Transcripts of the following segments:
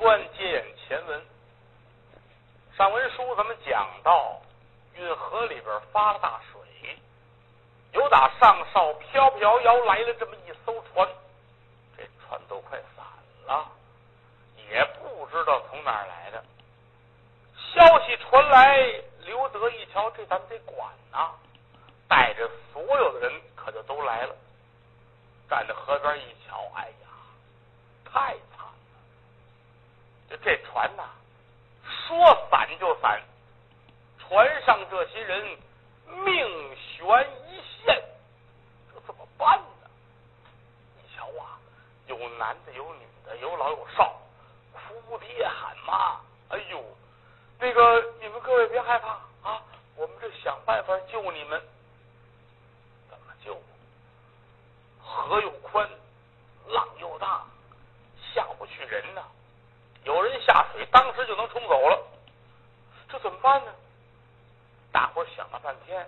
观接引前文。上文书咱们讲到，运河里边发了大水，有打上哨飘飘摇来了这么一艘船，这船都快散了，也不知道从哪儿来的。消息传来，刘德一瞧，这咱们得管呐，带着所有的人可就都来了，站在河边一瞧，哎呀，太！这船呐。说散就散，船上这些人命悬一线，这怎么办呢？你瞧啊，有男的，有女的，有老有少，哭爹喊妈。哎呦，那个你们各位别害怕啊，我们这想办法救你们。怎么救？河又宽，浪又大，下不去人呐。有人下水，当时就能冲走了，这怎么办呢？大伙想了半天，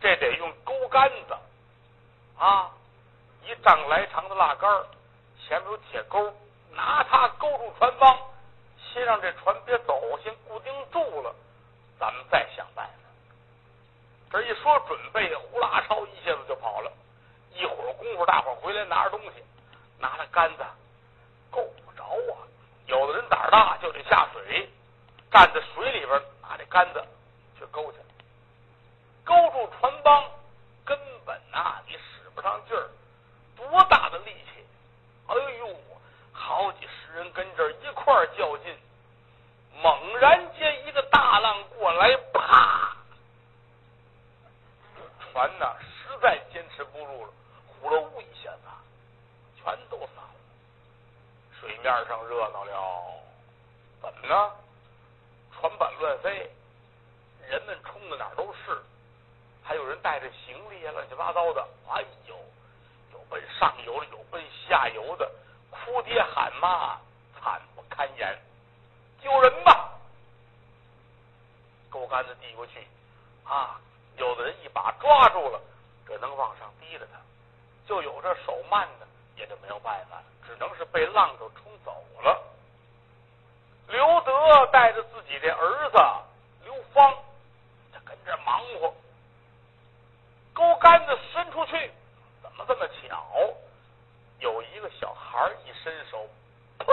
这得用钩杆子啊，一丈来长的蜡杆前面有铁钩，拿它勾住船帮，先让这船别走，先固定住了，咱们再想办法。这一说准备，呼啦超一下子就跑了。一会儿功夫，大伙回来拿着东西，拿着杆子，够不着啊。有的人胆儿大，就得下水，站在水里边拿这杆子去勾去，勾住船帮，根本呐你使不上劲儿，多大的力气！哎呦，好几十人跟这儿一块儿较劲，猛然间一个大浪过来，啪！船呐实在坚持不住了，呼噜呜一下子，全都散了。水面上热闹了，怎么呢？船板乱飞，人们冲的哪儿都是，还有人带着行李啊，乱七八糟的。哎呦，有奔上游的，有奔下游的，哭爹喊妈，惨不堪言。救人吧！钩竿子递过去，啊，有的人一把抓住了，这能往上提了他；就有这手慢的。也就没有办法了，只能是被浪头冲走了。刘德带着自己的儿子刘芳，他跟这忙活，钩竿子伸出去，怎么这么巧？有一个小孩一伸手，砰，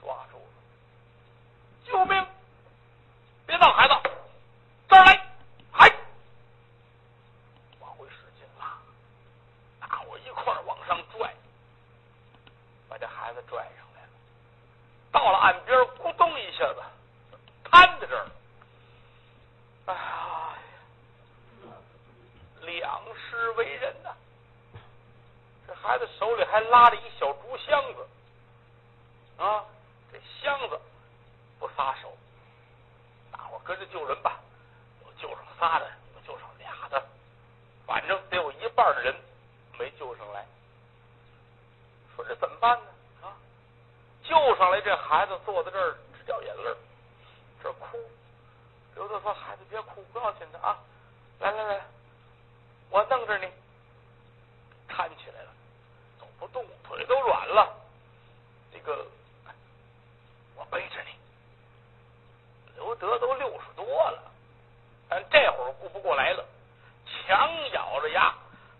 抓住了！救命！别闹，孩子，这儿来！拽上来了，到了岸边，咕咚一下子瘫在这儿。哎呀，两世为人呐！这孩子手里还拉着一小竹箱子啊，这箱子不撒手，大伙跟着救人吧。我救上仨的，我救上俩的，反正得有一半的人没救上来。说这怎么办呢？救上来，这孩子坐在这儿直掉眼泪这哭。刘德说：“孩子不要紧的啊，来来来，我弄着你，搀起来了，走不动，腿都软了。这个，我背着你。刘德都六十多了，但这会儿顾不过来了，强咬着牙，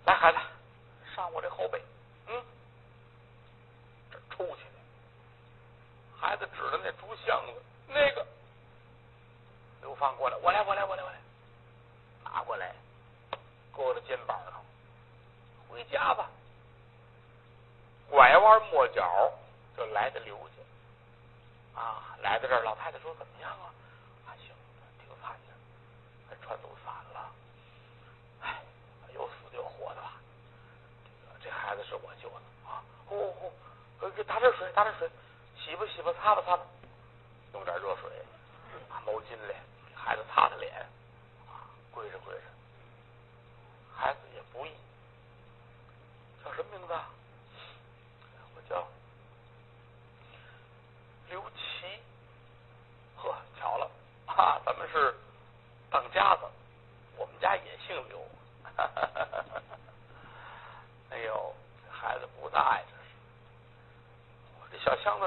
来孩子，上我这后背，嗯，这出去。”孩子指着那竹箱子，那个刘芳过来，我来，我来，我来，我来，拿过来，搁在肩膀上，回家吧。拐弯抹角就来到刘家，啊，来到这儿，老太太说怎么样啊？还行，挺惨的，这船都散了，哎，有死有活的吧？这孩子是我救的啊！呼呼，给擦点水，洗吧洗吧，擦吧擦吧，弄点热水，拿毛巾来给孩子擦擦脸，啊，跪着跪着。孩子也不易，叫什么名字？啊叫刘琦。呵，巧了，哈，咱们是当家子，我们家也姓刘。哎呦，这孩子不大呀，这是。我这小箱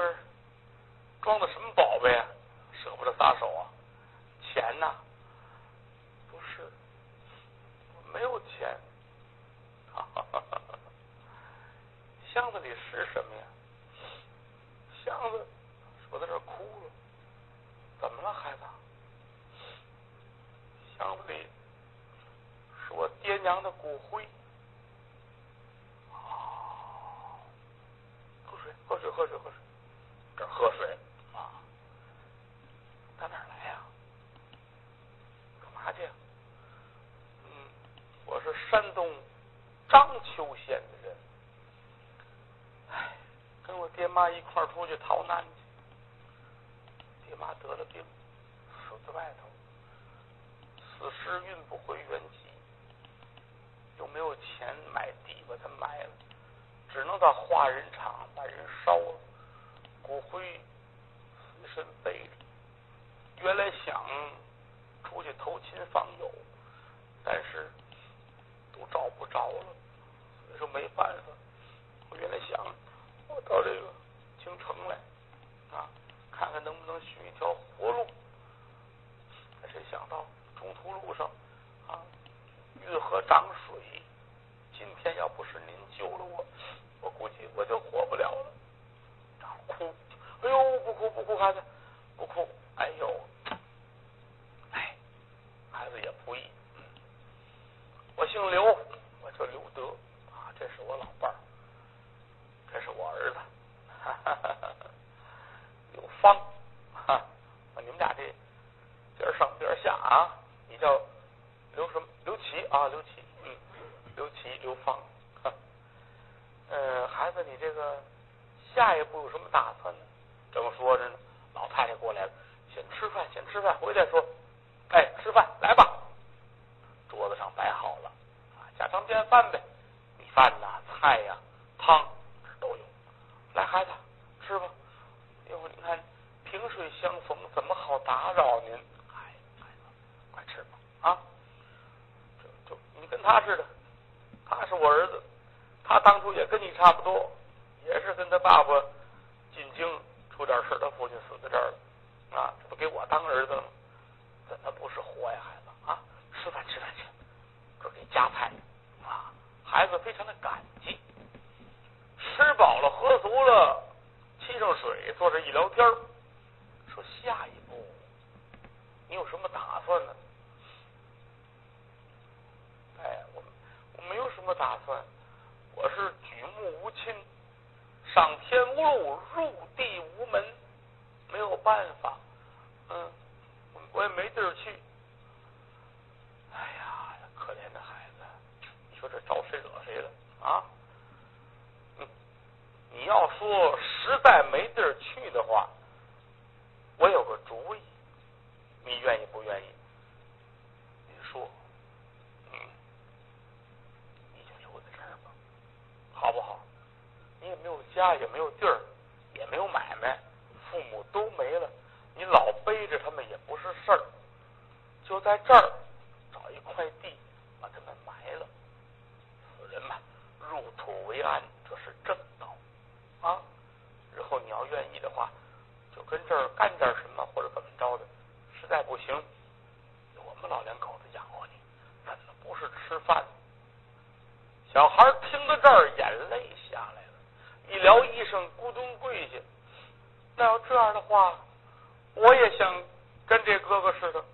子里是什么呀？箱子说在这哭了，怎么了，孩子？箱子里是的骨灰。啊，喝水，喝水，喝水，喝水，这喝水啊！打哪来呀？干嘛去？嗯，我是山东章丘县的人。哎，跟我爹妈一块儿出去逃难去。爹妈得了病，死在外头。死尸运不回原籍，又没有钱买地把它埋了，只能到化人厂把人烧了，骨灰随身背着。原来想出去投亲访友，但是都找不着了，所以说没办法。我原来想我到这个京城来啊，看能不能寻一条活路，谁想到。中途路上啊，运河涨水。今天要不是您救了我，我估计我就活不了了。哭，哎呦，不哭不哭，孩子不哭。哎呦，哎，孩子也不易。我姓刘，我叫刘德啊，这是我老伴儿，这是我儿子，哈哈哈哈刘芳。哈，你们俩这边上边下啊。你叫刘什么？刘琦啊，刘琦，嗯，刘琦，刘芳。呃，孩子，你这个下一步有什么打算呢？这么说着呢，老太太过来了，先吃饭，先吃饭，回来说，哎，吃饭来吧。桌子上摆好了啊，家常便饭呗，米饭呐，菜呀，汤都有。来，孩子，水相逢，怎么好打扰您？哎哎快吃吧？啊，就就你跟他似的，他是我儿子，他当初也跟你差不多，也是跟他爸爸进京出点事他父亲死在这儿了，啊，这不给我当儿子了吗？怎么不是活呀，孩子啊？吃饭吃饭去，这给夹菜啊！孩子非常的感激，吃饱了喝足了，沏上水，坐这一聊天说下一步你有什么打算呢？哎，我我没有什么打算，我是举目无亲，上天无路，入地无门，没有办法，嗯，我也没地儿去。哎呀，可怜的孩子，你说这招谁惹谁了啊？你要说实在没地儿去的话，我有个主意，你愿意不愿意？你说。好不好？你也没有家，也没有地儿，也没有买卖，父母都没了，你老背着他们也不是事儿。就在这儿找一块地，把他们埋了。死人嘛，入土为安，这是正道啊。日后你要愿意的话，就跟这儿干点什么，或者怎么着的。实在不行，我们老两口子养活你，怎么不是吃饭？小孩听到这儿，眼泪，一撩衣裳，咕咚跪下。那要这样的话，我也想跟这哥哥似的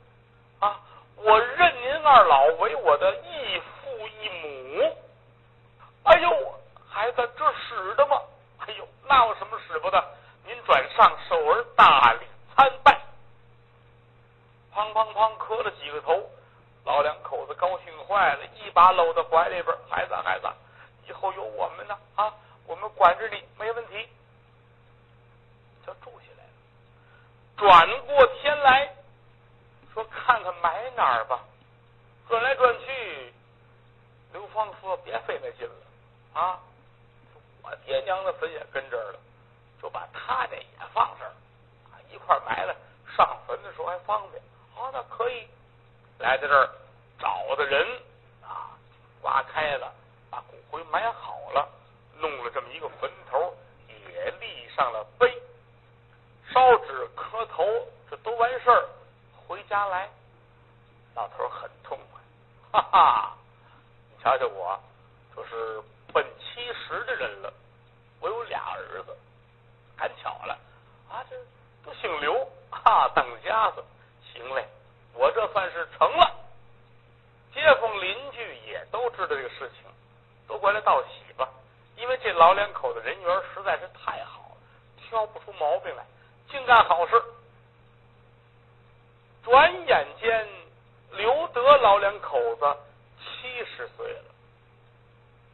啊！我认您二老为我的义父义母。哎呦，孩子，这使得吗？哎呦，那有什么使不得？您转上受儿大礼参拜。砰砰砰，磕了几个头。老两口子高兴坏了，一把搂到怀里边，孩子孩子，以后有我们呢啊，我们管着你没问题，就住下来了。转过天来说看看埋哪儿吧，转来转去，刘芳说别费那劲了啊，我爹娘的坟也跟这儿了，就把他这也放这儿，一块埋了，上坟的时候还方便。好，那可以。来到这儿找的人啊，挖开了，把骨灰埋好了，弄了一个坟头也立上了碑，烧纸磕头，这都完事儿，回家来，老头很痛快，哈哈！你瞧瞧我，这是奔七十的人了，我有俩儿子，赶巧了啊，这都姓刘啊，当家子，行嘞，我这算是成了。街坊邻居也都知道这个事情，都过来道喜。这老两口子人缘实在是太好了，挑不出毛病来，净干好事。转眼间，刘德老两口子七十岁了。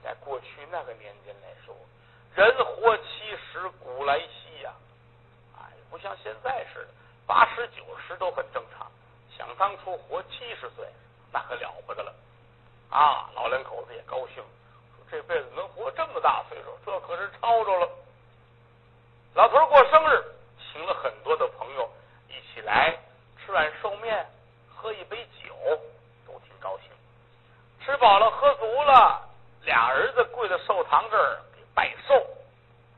在过去那个年间来说，人活七十古来稀呀，哎，不像现在似的，八十九十都很正常。想当初活七十岁，那可了不得了啊！老两口子也高兴，这辈子能活这么大岁数，这可是超着了。老头过生日，请了很多的朋友一起来吃碗寿面，喝一杯酒，都挺高兴。吃饱了，喝足了，俩儿子跪在寿堂这儿给拜寿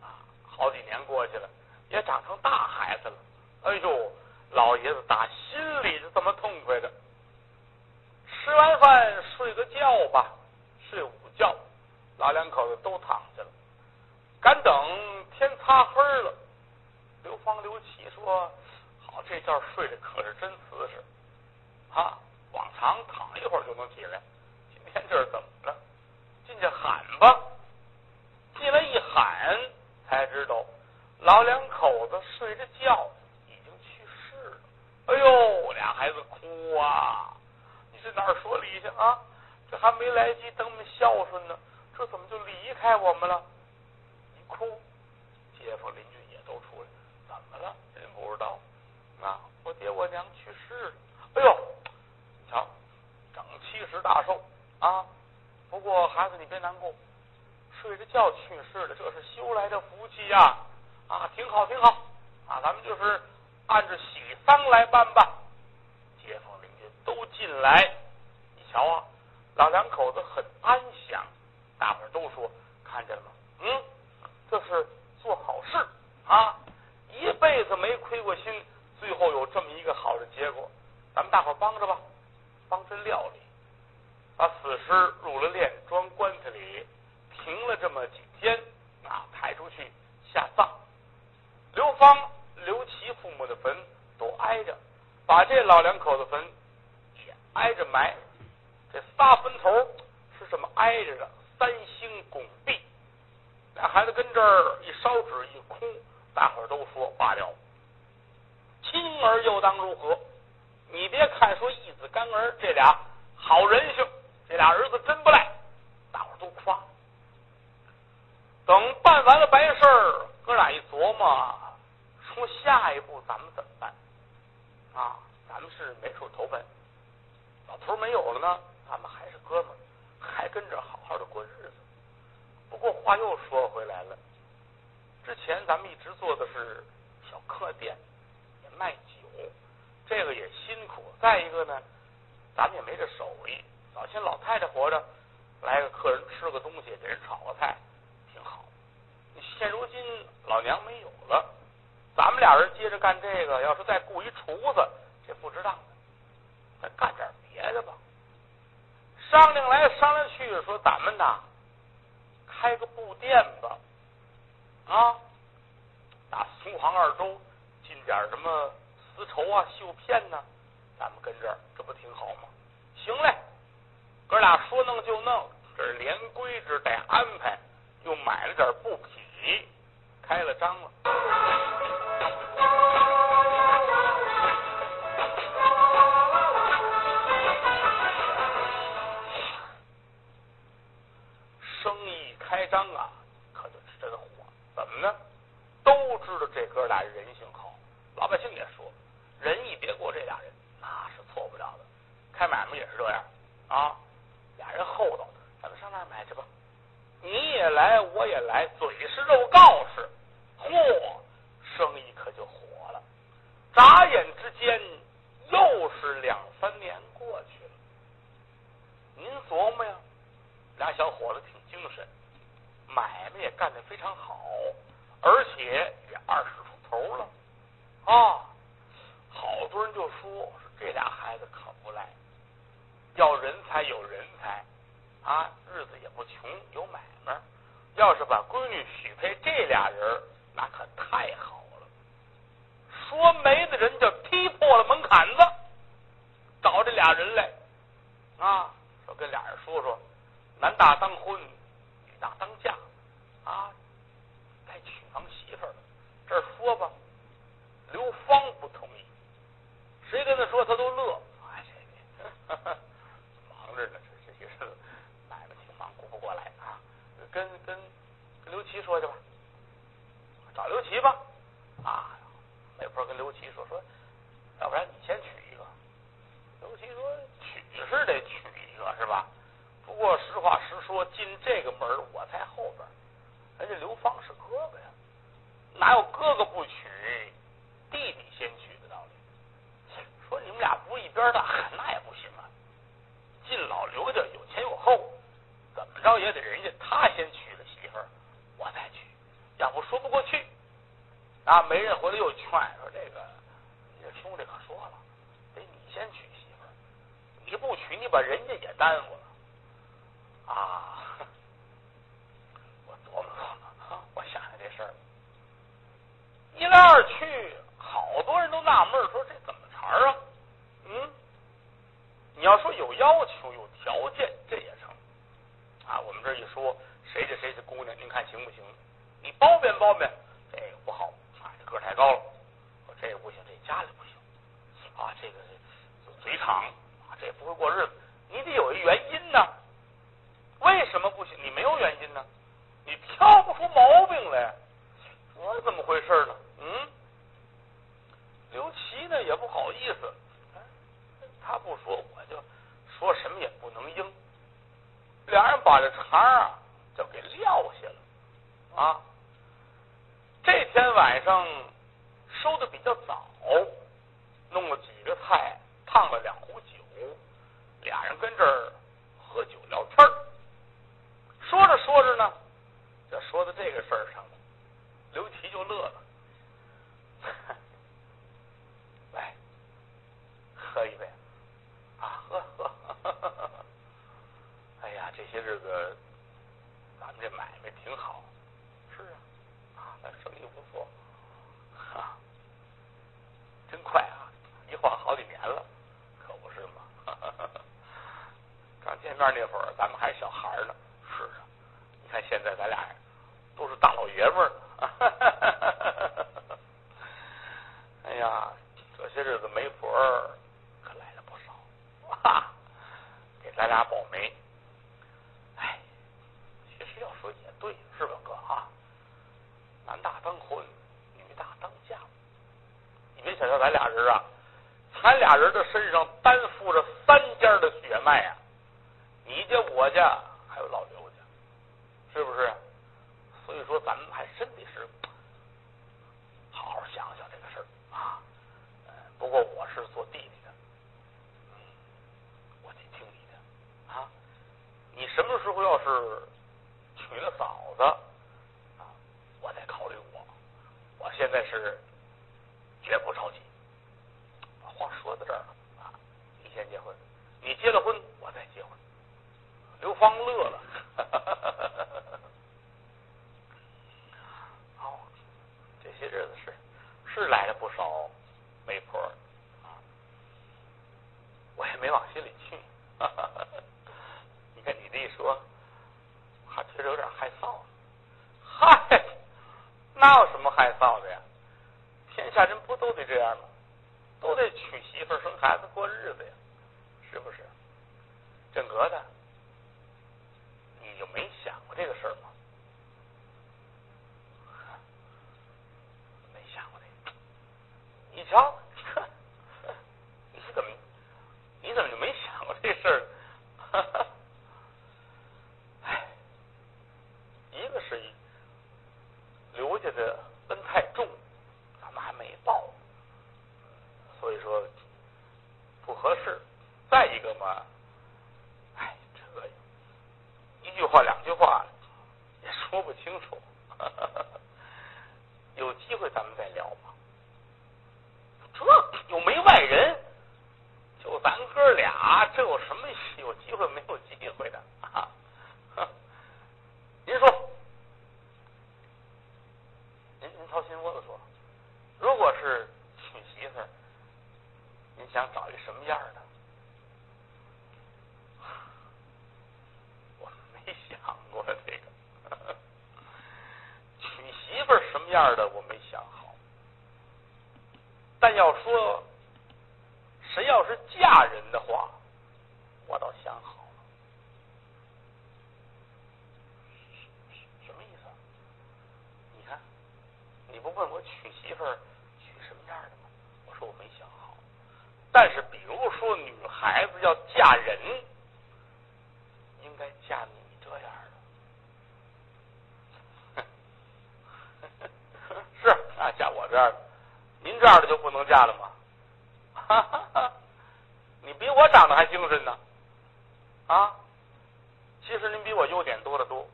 啊！好几年过去了，也长成大孩子了。哎呦！老爷子打心里是这么痛快的，吃完饭睡个觉吧，睡午，老两口子都躺下了。赶等天擦黑了，刘芳、刘启说：“好，这觉睡得可是真瓷实啊！往常躺一会儿就能起来，今天这是怎么了？进去喊吧。进来一喊，才知道老两口子睡着觉已经去世了。”哎呦，俩孩子哭啊！你是哪儿说理去啊？这还没来及等我们孝顺呢，这怎么就离开我们了？一哭，街坊邻居也都出来了，怎么了？人不知道啊！我爹我娘去世了。哎呦，瞧，整七十大寿啊！不过孩子你别难过，睡着觉去世的，这是修来的福气呀！啊，挺好挺好啊，咱们就是。按着喜丧来办吧，街坊邻居都进来，你瞧啊，老两口子很安详，大伙儿都说看见了吗？嗯，这是做好事啊，一辈子没亏过心，最后有这么一个好的结果，咱们大伙儿帮着吧，帮着料理，把死尸入了殓，装棺材里，停了这么几天啊，抬出去下葬，刘芳。刘琦父母的坟都挨着，把这老两口子坟也挨着埋。这仨坟头是这么挨着的，三星拱壁。俩孩子跟这儿一烧纸一哭，大伙儿都说罢了。亲儿又当如何？你别看说义子干儿这俩好人性，这俩儿子真不赖，大伙儿都夸。等办完了白事儿，哥俩一琢磨。说下一步咱们怎么办？啊，咱们是没处投奔，老头没有了呢，咱们还是哥们儿，还跟着好好的过日子。不过话又说回来了，之前咱们一直做的是小客店，也卖酒，这个也辛苦。再一个呢，咱们也没这手艺。早先老太太活着，来个客人吃个东西，给人炒个菜，挺好。现如今老娘没有了。咱们俩人接着干这个，要是再雇一厨子，这不值当的。再干点别的吧。商量来商量去，说咱们呐，开个布店吧。啊，打苏杭二州进点什么丝绸啊、绣片呢，咱们跟这儿，这不挺好吗？行嘞，哥俩说弄就弄，这连规制带安排，又买了点布匹，开了张了。张啊，可就是真火。怎么呢？都知道这哥俩人性好，老百姓也说，仁义别过这俩人，那是错不了的。开买卖也是这样啊，俩人厚道，咱们上那儿买去吧。你也来，我也来，嘴是肉，告示，嚯！生意可就火了，眨眼之间又是两三年过去了。您琢磨呀，俩小伙子挺精神，买卖也干得非常好，而且也二十出头了啊！好多人就说说这俩孩子可不赖，要人才有人才啊，日子也不穷，有买卖。要是把闺女许配这俩人，那可太好了。说媒的人就踢破了门槛子，找这俩人来啊，说跟俩人说说，男大当婚，大当嫁，啊，该娶房媳妇了。这说吧，刘芳不同意，谁跟他说他都乐。哎，这呵呵 忙着呢，这这些事，奶奶挺忙，顾不过来啊。跟跟跟刘琦说去吧，找刘琦吧。啊，媒婆跟刘琦说说，要不然你先娶一个。刘琦说娶是得娶一个，是吧？不过实话实说，进这个门我在后边，人家刘芳是哥哥呀，哪有哥哥不娶弟弟先娶的道理？说你们俩不一边大，那也不行啊。进老刘家有前有后，怎么着也得人家他先娶了媳妇，我再娶，要不说不过去。啊，媒人回来又劝说这个，你这兄弟可说了，得你先娶媳妇，你不娶，你把人家也耽误了。啊，我琢磨琢磨，我想想这事儿，一来二去，好多人都纳闷说这怎么茬啊？嗯，你要说有要求有条件，这也成啊。我们这一说谁这谁这姑娘，您看行不行？你包贬包贬，这个不好啊，这个太高了。这不行，这家里不行啊，这个嘴长啊，这不会过日子，你得有一原因呢。为什么不行？你没有原因呢？你挑不出毛病来，我怎么回事呢？嗯，刘琦呢也不好意思，他不说我就说什么也不能应。俩人把这茬啊就给撂下了啊。这天晚上收的比较早，弄了几个菜，烫了两壶酒，俩人跟这儿喝酒聊天儿。说着说着呢，这说到这个事儿上了，刘琦就乐了。来，喝一杯啊，喝喝。哎呀，这些日子咱们这买卖挺好，是啊，啊，那生意不错，啊，真快啊，一晃好几年了，可不是吗？刚见面那会儿，咱们还小孩呢。现在咱俩都是大老爷们儿。哎呀，这些日子媒婆可来了不少，哈，给咱俩保媒。哎，其实要说也对，是吧，哥啊？男大当婚，女大当嫁。你别小瞧咱俩人啊，咱俩人的身上担负着三家的血脉啊，你家我家还有老刘。是不是？所以说，咱们还真得是好好想想这个事儿啊。不过我是做弟弟的，我得听你的啊。你什么时候要是娶了嫂子啊，我再考虑我。我现在是绝不着急。把话说到这儿了啊，你先结婚，你结了婚，我再结婚。刘芳乐了。好，这些日子是是来了不少媒婆，我也没往心里去。你看你这一说，还觉得有点害臊。嗨，那有什么害臊的呀？天下人不都得这样吗？都得娶媳妇生孩子过日子呀，是不是？正格的。你就没想过这个事儿吗？没想过这个。你瞧，你怎么，你怎么就没想过这事儿？哎，一个是刘家的恩太重，咱们还没报，所以说不合适。再一个嘛。一句话两句话也说不清楚，有机会咱们再聊吧。这又没外人，就咱哥俩，这有什么有机会没有机会的啊？您说，您您掏心窝子说，如果是娶媳妇儿，您想找一什么样的？这个娶媳妇什么样的我没想好，但要说谁要是嫁人的话，我倒想好了。什么意思？不问我娶媳妇儿娶什么样的吗？我说我没想好。但是比如说女孩子要嫁人，应该嫁你这样的。是啊，嫁我这样的。您这样的就不能嫁了吗？哈哈哈，你比我长得还精神呢。啊，其实您比我优点多得多。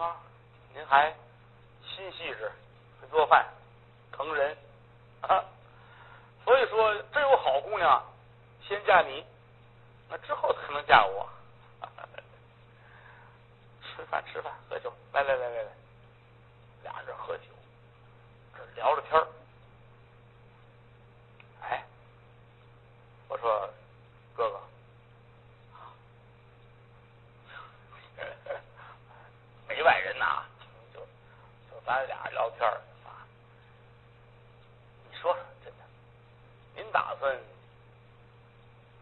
啊，您还心细致，会做饭，疼人啊。所以说，真有好姑娘，先嫁你，那之后才能嫁我。吃饭吃饭，喝酒，来来来来来，俩人喝酒，这聊着天儿。哎，我说哥哥。没外人呐，就就咱俩聊天啊。你说，真的，您打算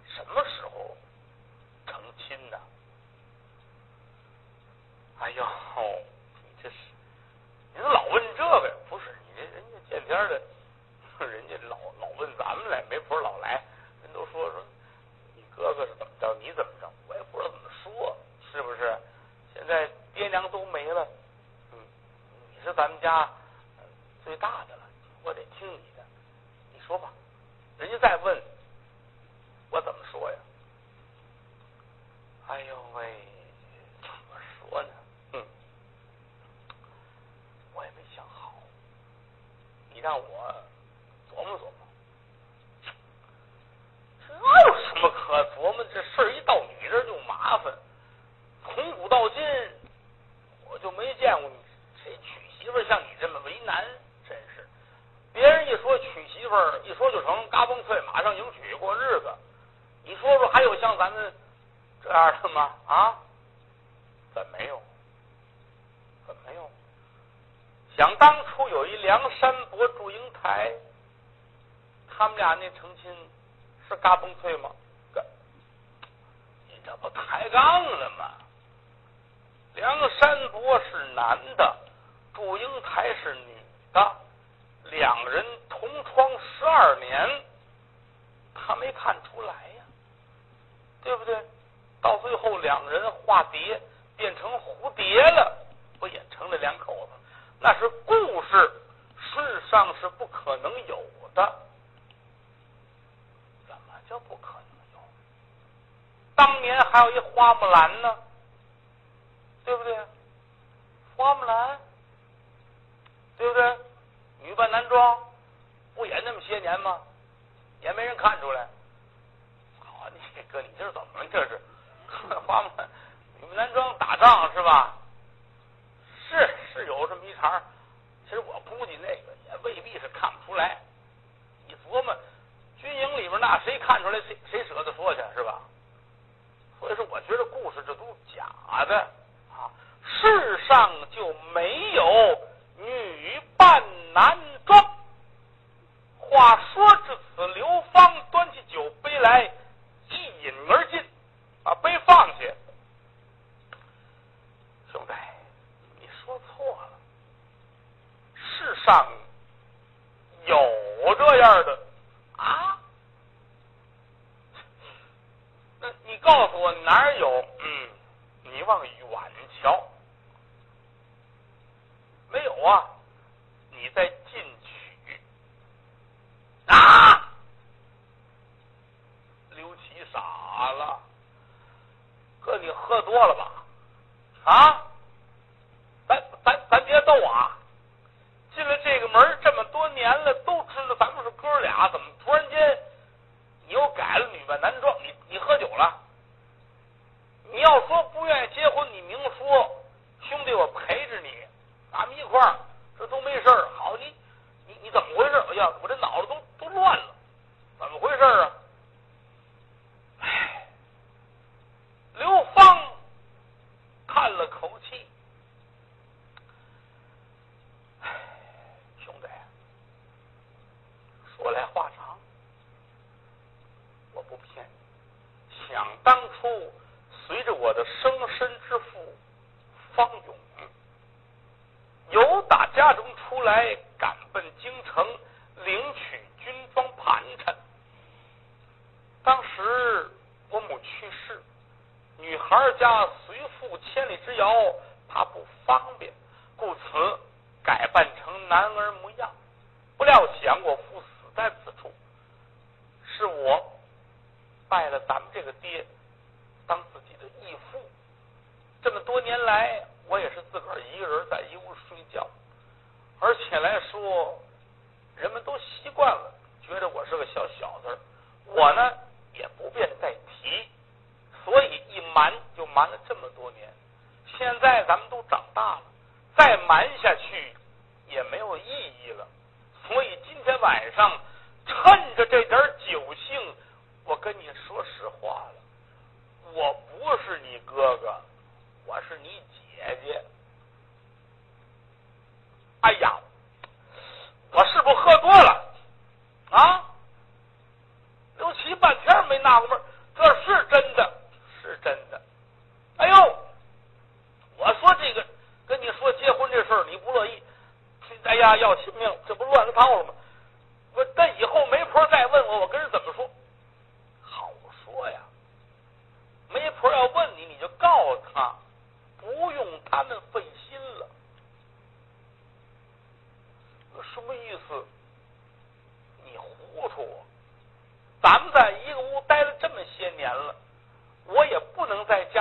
什么时候成亲呢？哎呦，你这是，您老问这个？不是，你这人家见天的，人家老老问咱们来，媒婆老来，人都说说你哥哥是怎么着，你怎么着，我也不知道怎么说，是不是？现在。爹娘都没了，你是咱们家最大的了，我得听你的。你说吧，人家再问，我怎么说呀？哎呦喂，怎么说呢？嗯，我也没想好，你让我琢磨琢磨。这有什么可琢磨？这事儿一到你这儿就麻烦，从古到今。我就没见过你谁娶媳妇像你这么为难，真是。别人一说娶媳妇儿，一说就成，嘎嘣脆，马上迎娶过日子。你说说，还有像咱们这样的吗？啊？怎没有？怎没有？想当初有一梁山伯祝英台，他们俩那成亲是嘎嘣对吗？你这不抬杠了吗？梁山伯是男的，祝英台是女的，两人同窗十二年，他没看出来呀，对不对？到最后两人化蝶变成蝴蝶了，不也成了两口子？那是故事，世上是不可能有的。怎么叫不可能有？当年还有一花木兰呢。对不对？花木兰，对不对？女扮男装，不也那么些年吗？也没人看出来。好，你哥，你这是怎么了？这是花木兰女扮男装打仗是吧？是是有这么一茬。其实我估计那个也未必是看不出来。你琢磨，军营里边那谁看出来？谁谁舍得说去是吧？所以说，我觉得故事这都是假的啊。世上就没有女扮男装。话说至此，刘芳端起酒杯来，一饮而尽，把杯放下。兄弟，你说错了，世上有这样的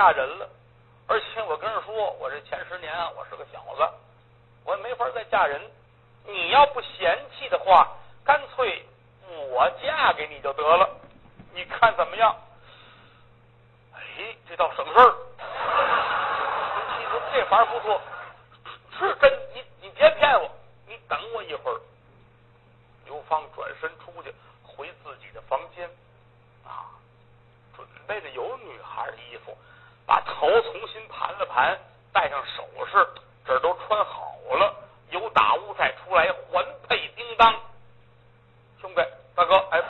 嫁人了，而且我跟人说，我这前十年啊，我是个小子，我也没法再嫁人。你要不嫌弃的话，干脆我嫁给你就得了，你看怎么样？哎，这倒省事儿。你说这法儿不错，是真？你你别骗我，你等我一会儿。刘芳转身出去，回自己的房间啊，准备的有女孩的衣服。把头重新盘了盘，戴上首饰，这都穿好了，由打屋再出来，环佩叮当。兄弟，大哥，哎，